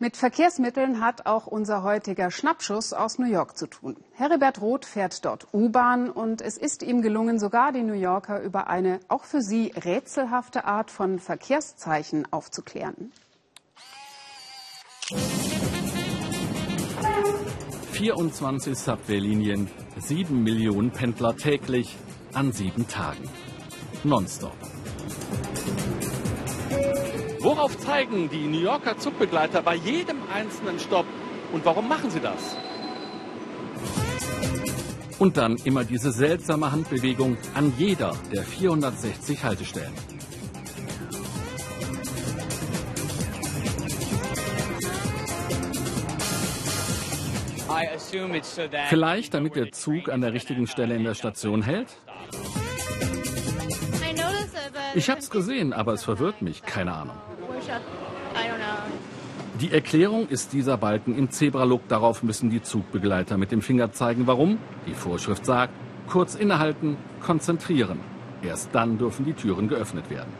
Mit Verkehrsmitteln hat auch unser heutiger Schnappschuss aus New York zu tun. Heribert Roth fährt dort U-Bahn und es ist ihm gelungen, sogar die New Yorker über eine auch für sie rätselhafte Art von Verkehrszeichen aufzuklären. 24 Subway-Linien, 7 Millionen Pendler täglich an sieben Tagen. Nonstop. Worauf zeigen die New Yorker Zugbegleiter bei jedem einzelnen Stopp und warum machen sie das? Und dann immer diese seltsame Handbewegung an jeder der 460 Haltestellen. Vielleicht damit der Zug an der richtigen Stelle in der Station hält? Ich hab's gesehen, aber es verwirrt mich. Keine Ahnung. Die Erklärung ist dieser Balken im Zebralook. Darauf müssen die Zugbegleiter mit dem Finger zeigen. Warum? Die Vorschrift sagt, kurz innehalten, konzentrieren. Erst dann dürfen die Türen geöffnet werden.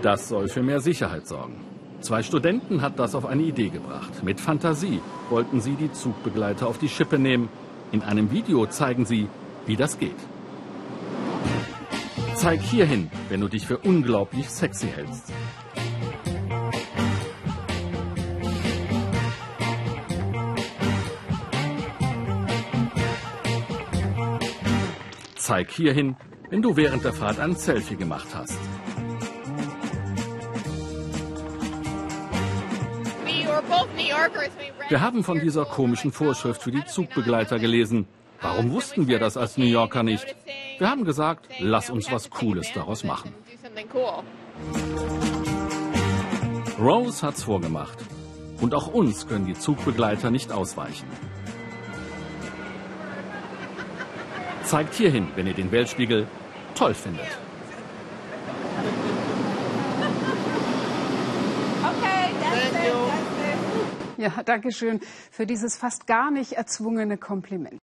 Das soll für mehr Sicherheit sorgen. Zwei Studenten hat das auf eine Idee gebracht. Mit Fantasie wollten sie die Zugbegleiter auf die Schippe nehmen. In einem Video zeigen sie, wie das geht. Zeig hierhin, wenn du dich für unglaublich sexy hältst. Zeig hierhin, wenn du während der Fahrt ein Selfie gemacht hast. Wir haben von dieser komischen Vorschrift für die Zugbegleiter gelesen. Warum wussten wir das als New Yorker nicht? Wir haben gesagt, lass uns was Cooles daraus machen. Rose hat's vorgemacht. Und auch uns können die Zugbegleiter nicht ausweichen. Zeigt hierhin, wenn ihr den Weltspiegel toll findet. Ja, danke schön für dieses fast gar nicht erzwungene Kompliment.